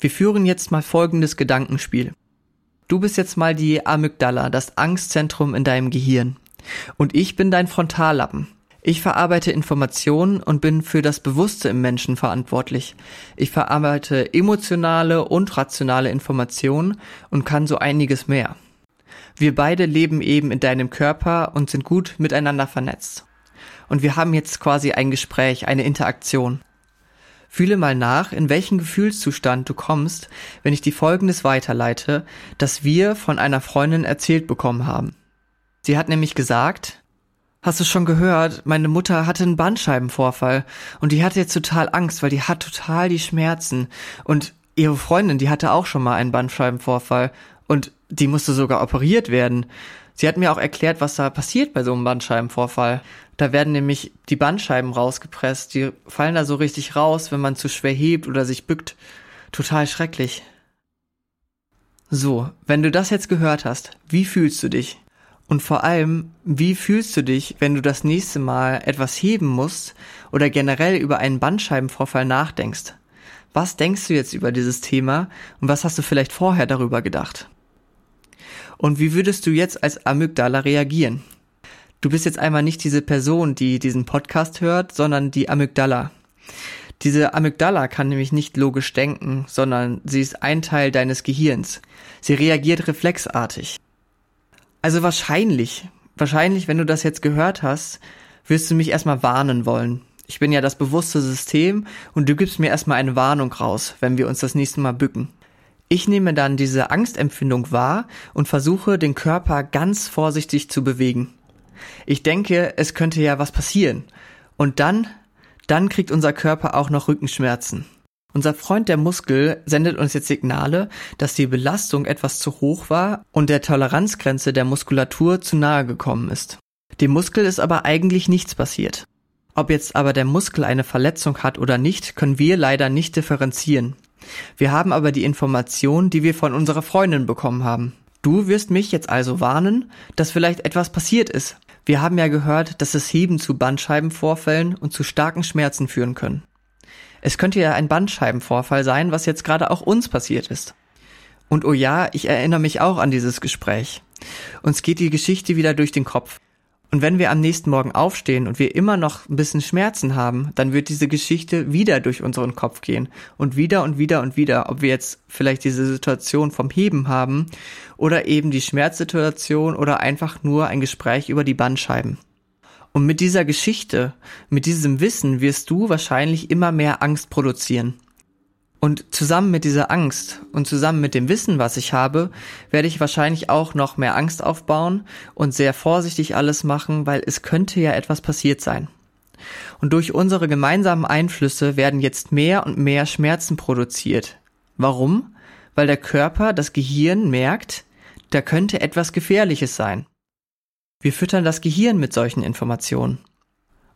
Wir führen jetzt mal folgendes Gedankenspiel. Du bist jetzt mal die Amygdala, das Angstzentrum in deinem Gehirn. Und ich bin dein Frontallappen. Ich verarbeite Informationen und bin für das Bewusste im Menschen verantwortlich. Ich verarbeite emotionale und rationale Informationen und kann so einiges mehr. Wir beide leben eben in deinem Körper und sind gut miteinander vernetzt. Und wir haben jetzt quasi ein Gespräch, eine Interaktion. Fühle mal nach, in welchen Gefühlszustand du kommst, wenn ich dir Folgendes weiterleite, das wir von einer Freundin erzählt bekommen haben. Sie hat nämlich gesagt, hast du schon gehört, meine Mutter hatte einen Bandscheibenvorfall und die hatte jetzt total Angst, weil die hat total die Schmerzen und ihre Freundin, die hatte auch schon mal einen Bandscheibenvorfall und die musste sogar operiert werden. Sie hat mir auch erklärt, was da passiert bei so einem Bandscheibenvorfall. Da werden nämlich die Bandscheiben rausgepresst. Die fallen da so richtig raus, wenn man zu schwer hebt oder sich bückt. Total schrecklich. So, wenn du das jetzt gehört hast, wie fühlst du dich? Und vor allem, wie fühlst du dich, wenn du das nächste Mal etwas heben musst oder generell über einen Bandscheibenvorfall nachdenkst? Was denkst du jetzt über dieses Thema und was hast du vielleicht vorher darüber gedacht? Und wie würdest du jetzt als Amygdala reagieren? Du bist jetzt einmal nicht diese Person, die diesen Podcast hört, sondern die Amygdala. Diese Amygdala kann nämlich nicht logisch denken, sondern sie ist ein Teil deines Gehirns. Sie reagiert reflexartig. Also wahrscheinlich, wahrscheinlich, wenn du das jetzt gehört hast, wirst du mich erstmal warnen wollen. Ich bin ja das bewusste System und du gibst mir erstmal eine Warnung raus, wenn wir uns das nächste Mal bücken. Ich nehme dann diese Angstempfindung wahr und versuche, den Körper ganz vorsichtig zu bewegen. Ich denke, es könnte ja was passieren. Und dann, dann kriegt unser Körper auch noch Rückenschmerzen. Unser Freund der Muskel sendet uns jetzt Signale, dass die Belastung etwas zu hoch war und der Toleranzgrenze der Muskulatur zu nahe gekommen ist. Dem Muskel ist aber eigentlich nichts passiert. Ob jetzt aber der Muskel eine Verletzung hat oder nicht, können wir leider nicht differenzieren. Wir haben aber die Information, die wir von unserer Freundin bekommen haben. Du wirst mich jetzt also warnen, dass vielleicht etwas passiert ist. Wir haben ja gehört, dass das Heben zu Bandscheibenvorfällen und zu starken Schmerzen führen können. Es könnte ja ein Bandscheibenvorfall sein, was jetzt gerade auch uns passiert ist. Und oh ja, ich erinnere mich auch an dieses Gespräch. Uns geht die Geschichte wieder durch den Kopf. Und wenn wir am nächsten Morgen aufstehen und wir immer noch ein bisschen Schmerzen haben, dann wird diese Geschichte wieder durch unseren Kopf gehen. Und wieder und wieder und wieder, ob wir jetzt vielleicht diese Situation vom Heben haben oder eben die Schmerzsituation oder einfach nur ein Gespräch über die Bandscheiben. Und mit dieser Geschichte, mit diesem Wissen wirst du wahrscheinlich immer mehr Angst produzieren. Und zusammen mit dieser Angst und zusammen mit dem Wissen, was ich habe, werde ich wahrscheinlich auch noch mehr Angst aufbauen und sehr vorsichtig alles machen, weil es könnte ja etwas passiert sein. Und durch unsere gemeinsamen Einflüsse werden jetzt mehr und mehr Schmerzen produziert. Warum? Weil der Körper, das Gehirn merkt, da könnte etwas Gefährliches sein. Wir füttern das Gehirn mit solchen Informationen.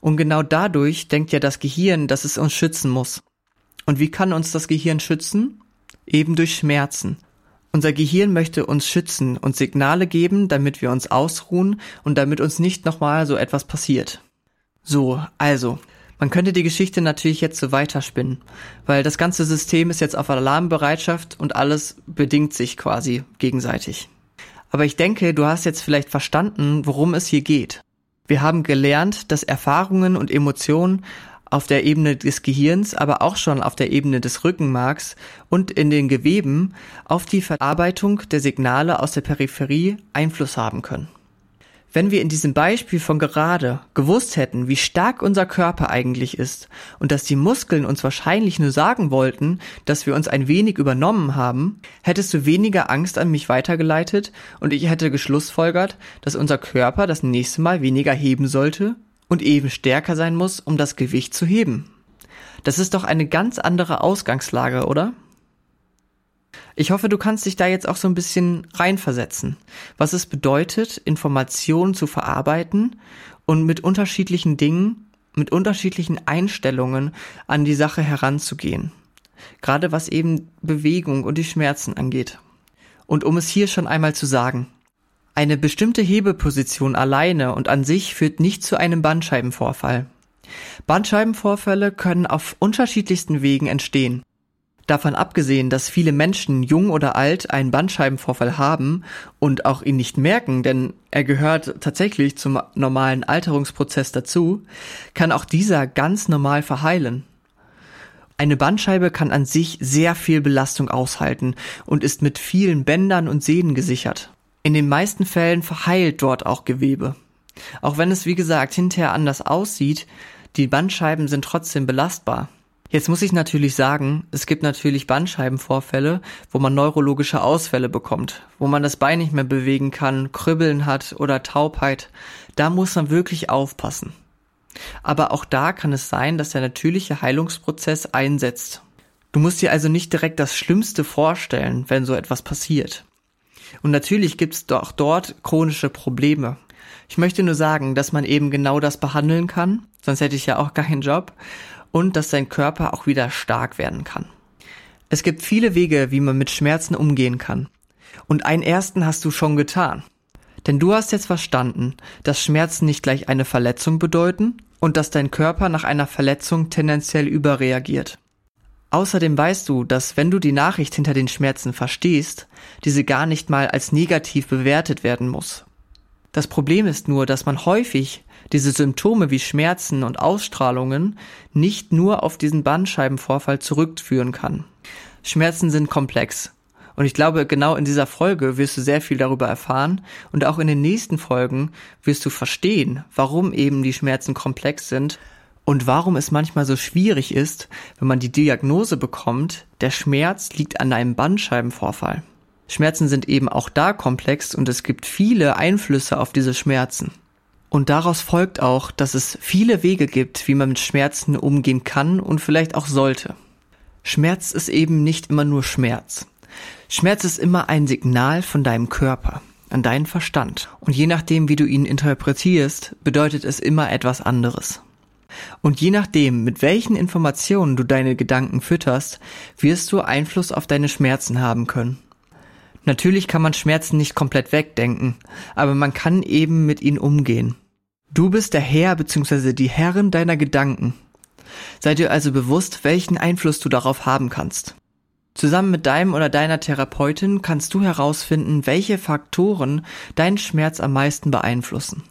Und genau dadurch denkt ja das Gehirn, dass es uns schützen muss. Und wie kann uns das Gehirn schützen? Eben durch Schmerzen. Unser Gehirn möchte uns schützen und Signale geben, damit wir uns ausruhen und damit uns nicht nochmal so etwas passiert. So, also, man könnte die Geschichte natürlich jetzt so weiterspinnen, weil das ganze System ist jetzt auf Alarmbereitschaft und alles bedingt sich quasi gegenseitig. Aber ich denke, du hast jetzt vielleicht verstanden, worum es hier geht. Wir haben gelernt, dass Erfahrungen und Emotionen auf der Ebene des Gehirns, aber auch schon auf der Ebene des Rückenmarks und in den Geweben auf die Verarbeitung der Signale aus der Peripherie Einfluss haben können. Wenn wir in diesem Beispiel von gerade gewusst hätten, wie stark unser Körper eigentlich ist und dass die Muskeln uns wahrscheinlich nur sagen wollten, dass wir uns ein wenig übernommen haben, hättest du weniger Angst an mich weitergeleitet und ich hätte geschlussfolgert, dass unser Körper das nächste Mal weniger heben sollte und eben stärker sein muss, um das Gewicht zu heben. Das ist doch eine ganz andere Ausgangslage, oder? Ich hoffe, du kannst dich da jetzt auch so ein bisschen reinversetzen, was es bedeutet, Informationen zu verarbeiten und mit unterschiedlichen Dingen, mit unterschiedlichen Einstellungen an die Sache heranzugehen. Gerade was eben Bewegung und die Schmerzen angeht. Und um es hier schon einmal zu sagen, eine bestimmte Hebeposition alleine und an sich führt nicht zu einem Bandscheibenvorfall. Bandscheibenvorfälle können auf unterschiedlichsten Wegen entstehen. Davon abgesehen, dass viele Menschen, jung oder alt, einen Bandscheibenvorfall haben und auch ihn nicht merken, denn er gehört tatsächlich zum normalen Alterungsprozess dazu, kann auch dieser ganz normal verheilen. Eine Bandscheibe kann an sich sehr viel Belastung aushalten und ist mit vielen Bändern und Sehnen gesichert. In den meisten Fällen verheilt dort auch Gewebe. Auch wenn es wie gesagt hinterher anders aussieht, die Bandscheiben sind trotzdem belastbar. Jetzt muss ich natürlich sagen, es gibt natürlich Bandscheibenvorfälle, wo man neurologische Ausfälle bekommt, wo man das Bein nicht mehr bewegen kann, Kribbeln hat oder Taubheit. Da muss man wirklich aufpassen. Aber auch da kann es sein, dass der natürliche Heilungsprozess einsetzt. Du musst dir also nicht direkt das Schlimmste vorstellen, wenn so etwas passiert. Und natürlich gibt es doch dort chronische Probleme. Ich möchte nur sagen, dass man eben genau das behandeln kann, sonst hätte ich ja auch keinen Job, und dass dein Körper auch wieder stark werden kann. Es gibt viele Wege, wie man mit Schmerzen umgehen kann. Und einen ersten hast du schon getan. Denn du hast jetzt verstanden, dass Schmerzen nicht gleich eine Verletzung bedeuten und dass dein Körper nach einer Verletzung tendenziell überreagiert. Außerdem weißt du, dass wenn du die Nachricht hinter den Schmerzen verstehst, diese gar nicht mal als negativ bewertet werden muss. Das Problem ist nur, dass man häufig diese Symptome wie Schmerzen und Ausstrahlungen nicht nur auf diesen Bandscheibenvorfall zurückführen kann. Schmerzen sind komplex. Und ich glaube, genau in dieser Folge wirst du sehr viel darüber erfahren und auch in den nächsten Folgen wirst du verstehen, warum eben die Schmerzen komplex sind und warum es manchmal so schwierig ist, wenn man die Diagnose bekommt, der Schmerz liegt an einem Bandscheibenvorfall. Schmerzen sind eben auch da komplex und es gibt viele Einflüsse auf diese Schmerzen. Und daraus folgt auch, dass es viele Wege gibt, wie man mit Schmerzen umgehen kann und vielleicht auch sollte. Schmerz ist eben nicht immer nur Schmerz. Schmerz ist immer ein Signal von deinem Körper an deinen Verstand. Und je nachdem, wie du ihn interpretierst, bedeutet es immer etwas anderes. Und je nachdem, mit welchen Informationen du deine Gedanken fütterst, wirst du Einfluss auf deine Schmerzen haben können. Natürlich kann man Schmerzen nicht komplett wegdenken, aber man kann eben mit ihnen umgehen. Du bist der Herr bzw. die Herrin deiner Gedanken. Sei dir also bewusst, welchen Einfluss du darauf haben kannst. Zusammen mit deinem oder deiner Therapeutin kannst du herausfinden, welche Faktoren deinen Schmerz am meisten beeinflussen.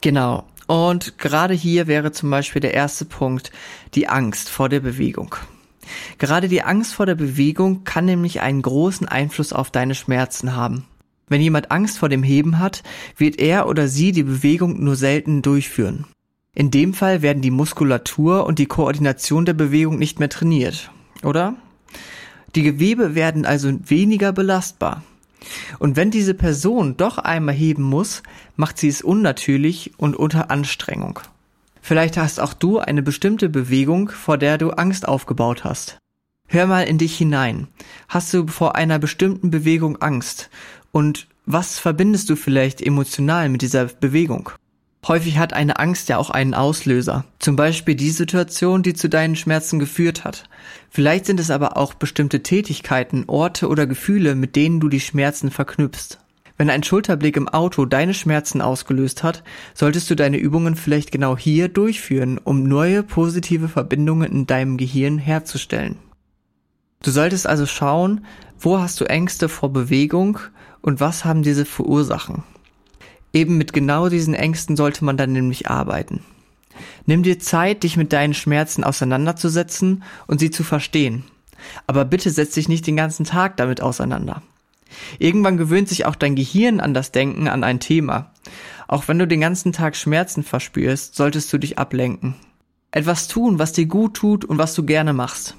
Genau. Und gerade hier wäre zum Beispiel der erste Punkt die Angst vor der Bewegung. Gerade die Angst vor der Bewegung kann nämlich einen großen Einfluss auf deine Schmerzen haben. Wenn jemand Angst vor dem Heben hat, wird er oder sie die Bewegung nur selten durchführen. In dem Fall werden die Muskulatur und die Koordination der Bewegung nicht mehr trainiert, oder? Die Gewebe werden also weniger belastbar. Und wenn diese Person doch einmal heben muss, macht sie es unnatürlich und unter Anstrengung. Vielleicht hast auch du eine bestimmte Bewegung, vor der du Angst aufgebaut hast. Hör mal in dich hinein. Hast du vor einer bestimmten Bewegung Angst und was verbindest du vielleicht emotional mit dieser Bewegung? Häufig hat eine Angst ja auch einen Auslöser. Zum Beispiel die Situation, die zu deinen Schmerzen geführt hat. Vielleicht sind es aber auch bestimmte Tätigkeiten, Orte oder Gefühle, mit denen du die Schmerzen verknüpfst. Wenn ein Schulterblick im Auto deine Schmerzen ausgelöst hat, solltest du deine Übungen vielleicht genau hier durchführen, um neue positive Verbindungen in deinem Gehirn herzustellen. Du solltest also schauen, wo hast du Ängste vor Bewegung und was haben diese für Ursachen. Eben mit genau diesen Ängsten sollte man dann nämlich arbeiten. Nimm dir Zeit, dich mit deinen Schmerzen auseinanderzusetzen und sie zu verstehen. Aber bitte setz dich nicht den ganzen Tag damit auseinander. Irgendwann gewöhnt sich auch dein Gehirn an das Denken an ein Thema. Auch wenn du den ganzen Tag Schmerzen verspürst, solltest du dich ablenken. Etwas tun, was dir gut tut und was du gerne machst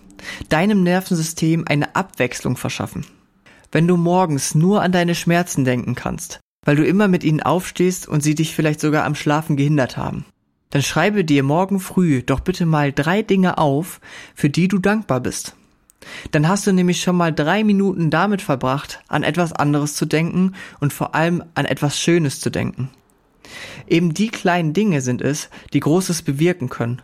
deinem Nervensystem eine Abwechslung verschaffen. Wenn du morgens nur an deine Schmerzen denken kannst, weil du immer mit ihnen aufstehst und sie dich vielleicht sogar am Schlafen gehindert haben, dann schreibe dir morgen früh doch bitte mal drei Dinge auf, für die du dankbar bist. Dann hast du nämlich schon mal drei Minuten damit verbracht, an etwas anderes zu denken und vor allem an etwas Schönes zu denken. Eben die kleinen Dinge sind es, die Großes bewirken können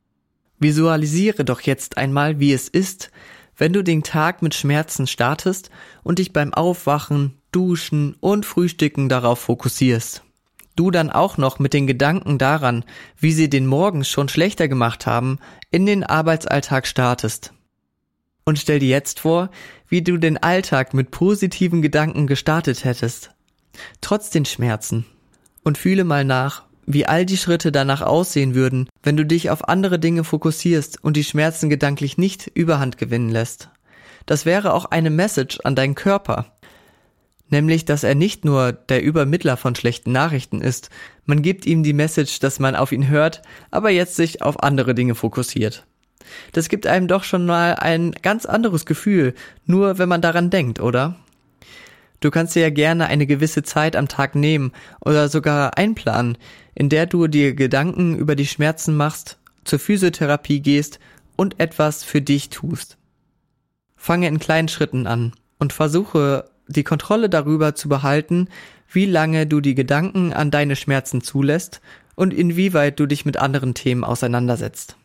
Visualisiere doch jetzt einmal, wie es ist, wenn du den Tag mit Schmerzen startest und dich beim Aufwachen, Duschen und Frühstücken darauf fokussierst. Du dann auch noch mit den Gedanken daran, wie sie den Morgen schon schlechter gemacht haben, in den Arbeitsalltag startest. Und stell dir jetzt vor, wie du den Alltag mit positiven Gedanken gestartet hättest. Trotz den Schmerzen. Und fühle mal nach, wie all die Schritte danach aussehen würden, wenn du dich auf andere Dinge fokussierst und die Schmerzen gedanklich nicht überhand gewinnen lässt. Das wäre auch eine Message an deinen Körper. Nämlich, dass er nicht nur der Übermittler von schlechten Nachrichten ist, man gibt ihm die Message, dass man auf ihn hört, aber jetzt sich auf andere Dinge fokussiert. Das gibt einem doch schon mal ein ganz anderes Gefühl, nur wenn man daran denkt, oder? Du kannst dir ja gerne eine gewisse Zeit am Tag nehmen oder sogar einplanen, in der du dir Gedanken über die Schmerzen machst, zur Physiotherapie gehst und etwas für dich tust. Fange in kleinen Schritten an und versuche die Kontrolle darüber zu behalten, wie lange du die Gedanken an deine Schmerzen zulässt und inwieweit du dich mit anderen Themen auseinandersetzt.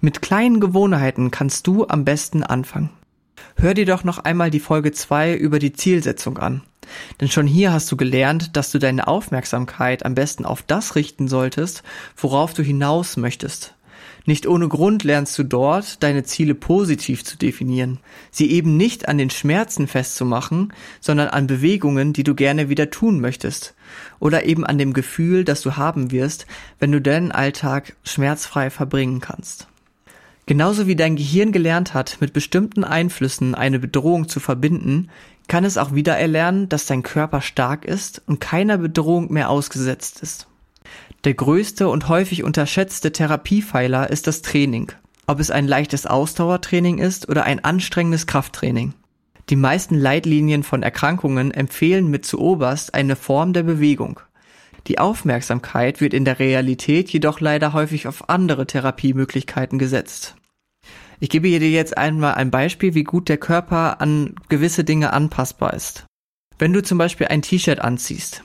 Mit kleinen Gewohnheiten kannst du am besten anfangen. Hör dir doch noch einmal die Folge 2 über die Zielsetzung an. Denn schon hier hast du gelernt, dass du deine Aufmerksamkeit am besten auf das richten solltest, worauf du hinaus möchtest. Nicht ohne Grund lernst du dort, deine Ziele positiv zu definieren, sie eben nicht an den Schmerzen festzumachen, sondern an Bewegungen, die du gerne wieder tun möchtest, oder eben an dem Gefühl, das du haben wirst, wenn du deinen Alltag schmerzfrei verbringen kannst. Genauso wie dein Gehirn gelernt hat, mit bestimmten Einflüssen eine Bedrohung zu verbinden, kann es auch wieder erlernen, dass dein Körper stark ist und keiner Bedrohung mehr ausgesetzt ist. Der größte und häufig unterschätzte Therapiepfeiler ist das Training, ob es ein leichtes Ausdauertraining ist oder ein anstrengendes Krafttraining. Die meisten Leitlinien von Erkrankungen empfehlen mit zuoberst eine Form der Bewegung. Die Aufmerksamkeit wird in der Realität jedoch leider häufig auf andere Therapiemöglichkeiten gesetzt. Ich gebe dir jetzt einmal ein Beispiel, wie gut der Körper an gewisse Dinge anpassbar ist. Wenn du zum Beispiel ein T-Shirt anziehst,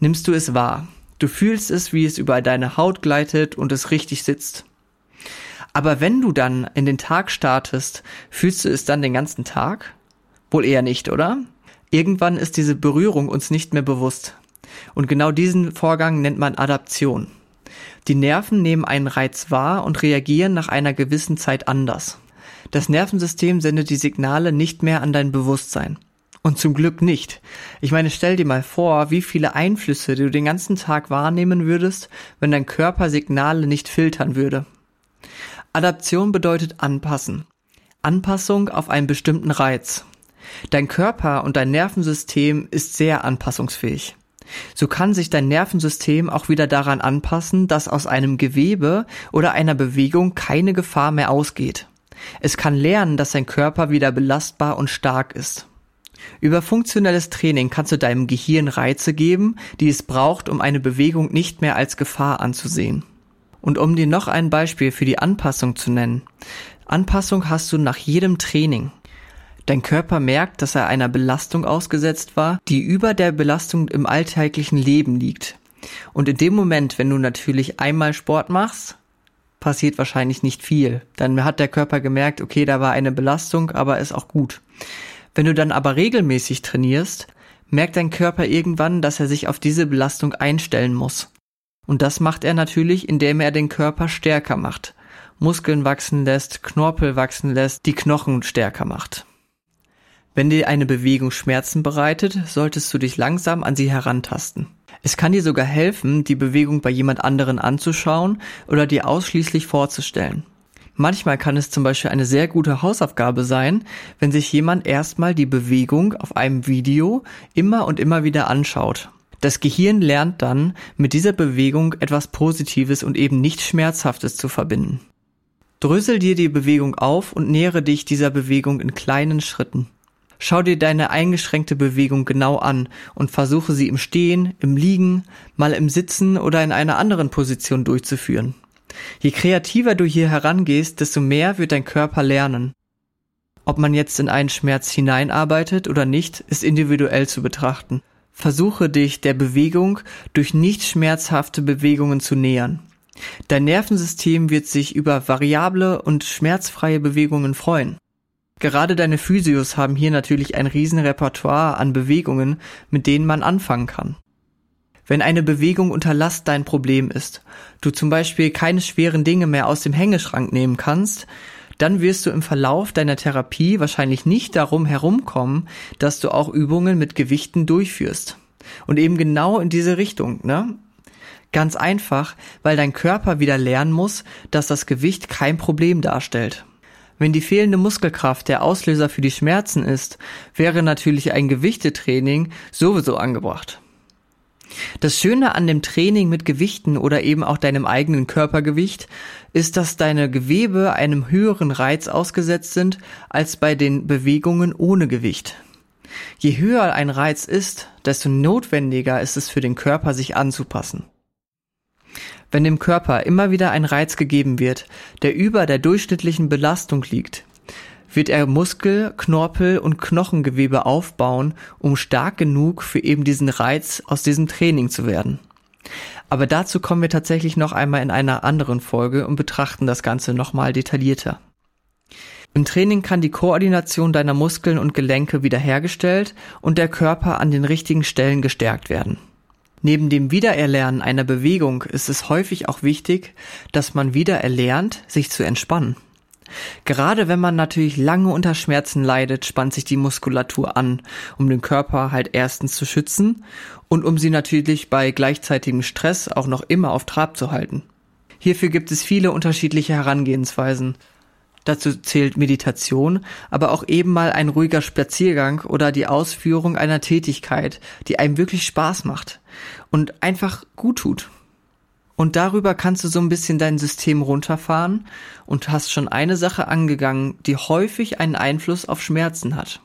nimmst du es wahr. Du fühlst es, wie es über deine Haut gleitet und es richtig sitzt. Aber wenn du dann in den Tag startest, fühlst du es dann den ganzen Tag? Wohl eher nicht, oder? Irgendwann ist diese Berührung uns nicht mehr bewusst. Und genau diesen Vorgang nennt man Adaption. Die Nerven nehmen einen Reiz wahr und reagieren nach einer gewissen Zeit anders. Das Nervensystem sendet die Signale nicht mehr an dein Bewusstsein. Und zum Glück nicht. Ich meine, stell dir mal vor, wie viele Einflüsse du den ganzen Tag wahrnehmen würdest, wenn dein Körper Signale nicht filtern würde. Adaption bedeutet anpassen. Anpassung auf einen bestimmten Reiz. Dein Körper und dein Nervensystem ist sehr anpassungsfähig. So kann sich dein Nervensystem auch wieder daran anpassen, dass aus einem Gewebe oder einer Bewegung keine Gefahr mehr ausgeht. Es kann lernen, dass dein Körper wieder belastbar und stark ist. Über funktionelles Training kannst du deinem Gehirn Reize geben, die es braucht, um eine Bewegung nicht mehr als Gefahr anzusehen. Und um dir noch ein Beispiel für die Anpassung zu nennen. Anpassung hast du nach jedem Training. Dein Körper merkt, dass er einer Belastung ausgesetzt war, die über der Belastung im alltäglichen Leben liegt. Und in dem Moment, wenn du natürlich einmal Sport machst, passiert wahrscheinlich nicht viel. Dann hat der Körper gemerkt, okay, da war eine Belastung, aber ist auch gut. Wenn du dann aber regelmäßig trainierst, merkt dein Körper irgendwann, dass er sich auf diese Belastung einstellen muss. Und das macht er natürlich, indem er den Körper stärker macht, Muskeln wachsen lässt, Knorpel wachsen lässt, die Knochen stärker macht. Wenn dir eine Bewegung Schmerzen bereitet, solltest du dich langsam an sie herantasten. Es kann dir sogar helfen, die Bewegung bei jemand anderen anzuschauen oder dir ausschließlich vorzustellen. Manchmal kann es zum Beispiel eine sehr gute Hausaufgabe sein, wenn sich jemand erstmal die Bewegung auf einem Video immer und immer wieder anschaut. Das Gehirn lernt dann, mit dieser Bewegung etwas Positives und eben nicht Schmerzhaftes zu verbinden. Drösel dir die Bewegung auf und nähere dich dieser Bewegung in kleinen Schritten. Schau dir deine eingeschränkte Bewegung genau an und versuche sie im Stehen, im Liegen, mal im Sitzen oder in einer anderen Position durchzuführen. Je kreativer du hier herangehst, desto mehr wird dein Körper lernen. Ob man jetzt in einen Schmerz hineinarbeitet oder nicht, ist individuell zu betrachten. Versuche dich der Bewegung durch nicht schmerzhafte Bewegungen zu nähern. Dein Nervensystem wird sich über variable und schmerzfreie Bewegungen freuen. Gerade deine Physios haben hier natürlich ein Riesenrepertoire an Bewegungen, mit denen man anfangen kann. Wenn eine Bewegung unter Last dein Problem ist, du zum Beispiel keine schweren Dinge mehr aus dem Hängeschrank nehmen kannst, dann wirst du im Verlauf deiner Therapie wahrscheinlich nicht darum herumkommen, dass du auch Übungen mit Gewichten durchführst. Und eben genau in diese Richtung, ne? Ganz einfach, weil dein Körper wieder lernen muss, dass das Gewicht kein Problem darstellt. Wenn die fehlende Muskelkraft der Auslöser für die Schmerzen ist, wäre natürlich ein Gewichtetraining sowieso angebracht. Das Schöne an dem Training mit Gewichten oder eben auch deinem eigenen Körpergewicht ist, dass deine Gewebe einem höheren Reiz ausgesetzt sind als bei den Bewegungen ohne Gewicht. Je höher ein Reiz ist, desto notwendiger ist es für den Körper, sich anzupassen. Wenn dem Körper immer wieder ein Reiz gegeben wird, der über der durchschnittlichen Belastung liegt, wird er Muskel, Knorpel und Knochengewebe aufbauen, um stark genug für eben diesen Reiz aus diesem Training zu werden. Aber dazu kommen wir tatsächlich noch einmal in einer anderen Folge und betrachten das Ganze nochmal detaillierter. Im Training kann die Koordination deiner Muskeln und Gelenke wiederhergestellt und der Körper an den richtigen Stellen gestärkt werden. Neben dem Wiedererlernen einer Bewegung ist es häufig auch wichtig, dass man wieder erlernt, sich zu entspannen. Gerade wenn man natürlich lange unter Schmerzen leidet, spannt sich die Muskulatur an, um den Körper halt erstens zu schützen und um sie natürlich bei gleichzeitigem Stress auch noch immer auf Trab zu halten. Hierfür gibt es viele unterschiedliche Herangehensweisen. Dazu zählt Meditation, aber auch eben mal ein ruhiger Spaziergang oder die Ausführung einer Tätigkeit, die einem wirklich Spaß macht und einfach gut tut. Und darüber kannst du so ein bisschen dein System runterfahren und hast schon eine Sache angegangen, die häufig einen Einfluss auf Schmerzen hat.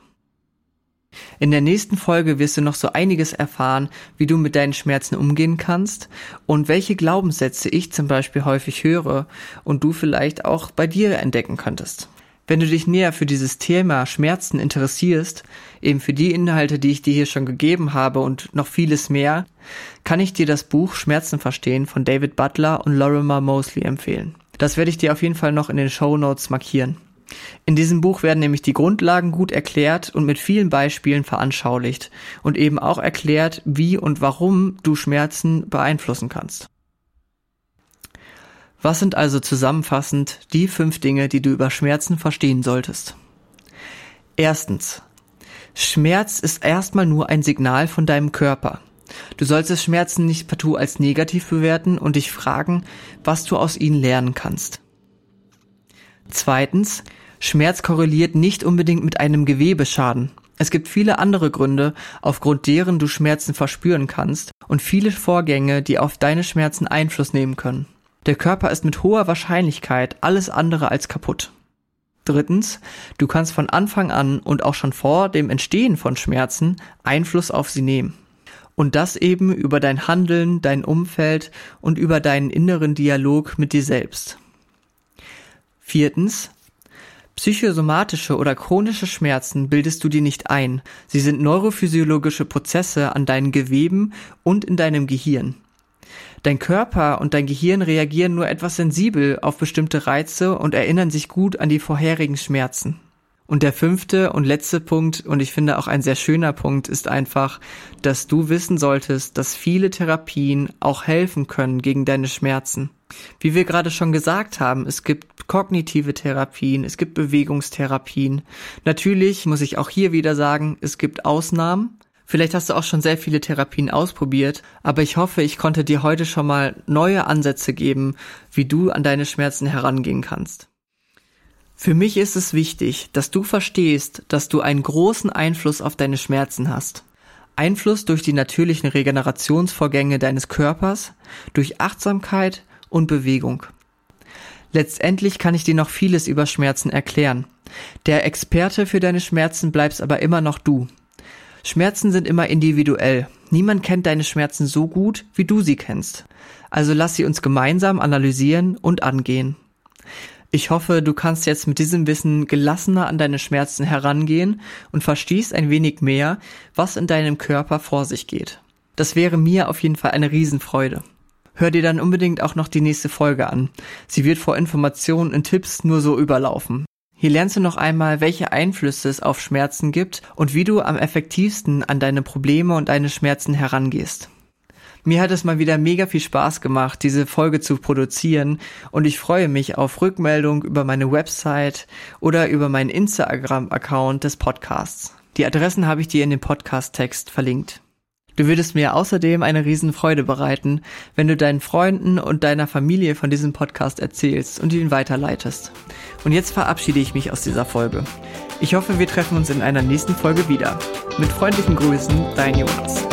In der nächsten Folge wirst du noch so einiges erfahren, wie du mit deinen Schmerzen umgehen kannst und welche Glaubenssätze ich zum Beispiel häufig höre und du vielleicht auch bei dir entdecken könntest. Wenn du dich näher für dieses Thema Schmerzen interessierst, eben für die Inhalte, die ich dir hier schon gegeben habe und noch vieles mehr, kann ich dir das Buch Schmerzen verstehen von David Butler und Lorimer Mosley empfehlen. Das werde ich dir auf jeden Fall noch in den Show Notes markieren. In diesem Buch werden nämlich die Grundlagen gut erklärt und mit vielen Beispielen veranschaulicht und eben auch erklärt, wie und warum du Schmerzen beeinflussen kannst. Was sind also zusammenfassend die fünf Dinge, die du über Schmerzen verstehen solltest? Erstens. Schmerz ist erstmal nur ein Signal von deinem Körper. Du solltest Schmerzen nicht partout als negativ bewerten und dich fragen, was du aus ihnen lernen kannst. Zweitens. Schmerz korreliert nicht unbedingt mit einem Gewebeschaden. Es gibt viele andere Gründe, aufgrund deren du Schmerzen verspüren kannst und viele Vorgänge, die auf deine Schmerzen Einfluss nehmen können. Der Körper ist mit hoher Wahrscheinlichkeit alles andere als kaputt. Drittens, du kannst von Anfang an und auch schon vor dem Entstehen von Schmerzen Einfluss auf sie nehmen. Und das eben über dein Handeln, dein Umfeld und über deinen inneren Dialog mit dir selbst. Viertens, Psychosomatische oder chronische Schmerzen bildest du dir nicht ein. Sie sind neurophysiologische Prozesse an deinen Geweben und in deinem Gehirn. Dein Körper und dein Gehirn reagieren nur etwas sensibel auf bestimmte Reize und erinnern sich gut an die vorherigen Schmerzen. Und der fünfte und letzte Punkt, und ich finde auch ein sehr schöner Punkt, ist einfach, dass du wissen solltest, dass viele Therapien auch helfen können gegen deine Schmerzen. Wie wir gerade schon gesagt haben, es gibt kognitive Therapien, es gibt Bewegungstherapien. Natürlich muss ich auch hier wieder sagen, es gibt Ausnahmen, Vielleicht hast du auch schon sehr viele Therapien ausprobiert, aber ich hoffe, ich konnte dir heute schon mal neue Ansätze geben, wie du an deine Schmerzen herangehen kannst. Für mich ist es wichtig, dass du verstehst, dass du einen großen Einfluss auf deine Schmerzen hast. Einfluss durch die natürlichen Regenerationsvorgänge deines Körpers, durch Achtsamkeit und Bewegung. Letztendlich kann ich dir noch vieles über Schmerzen erklären. Der Experte für deine Schmerzen bleibst aber immer noch du. Schmerzen sind immer individuell. Niemand kennt deine Schmerzen so gut, wie du sie kennst. Also lass sie uns gemeinsam analysieren und angehen. Ich hoffe, du kannst jetzt mit diesem Wissen gelassener an deine Schmerzen herangehen und verstehst ein wenig mehr, was in deinem Körper vor sich geht. Das wäre mir auf jeden Fall eine Riesenfreude. Hör dir dann unbedingt auch noch die nächste Folge an. Sie wird vor Informationen und Tipps nur so überlaufen. Hier lernst du noch einmal, welche Einflüsse es auf Schmerzen gibt und wie du am effektivsten an deine Probleme und deine Schmerzen herangehst. Mir hat es mal wieder mega viel Spaß gemacht, diese Folge zu produzieren und ich freue mich auf Rückmeldung über meine Website oder über meinen Instagram-Account des Podcasts. Die Adressen habe ich dir in dem Podcast-Text verlinkt. Du würdest mir außerdem eine Riesenfreude bereiten, wenn du deinen Freunden und deiner Familie von diesem Podcast erzählst und ihn weiterleitest. Und jetzt verabschiede ich mich aus dieser Folge. Ich hoffe, wir treffen uns in einer nächsten Folge wieder. Mit freundlichen Grüßen, dein Jonas.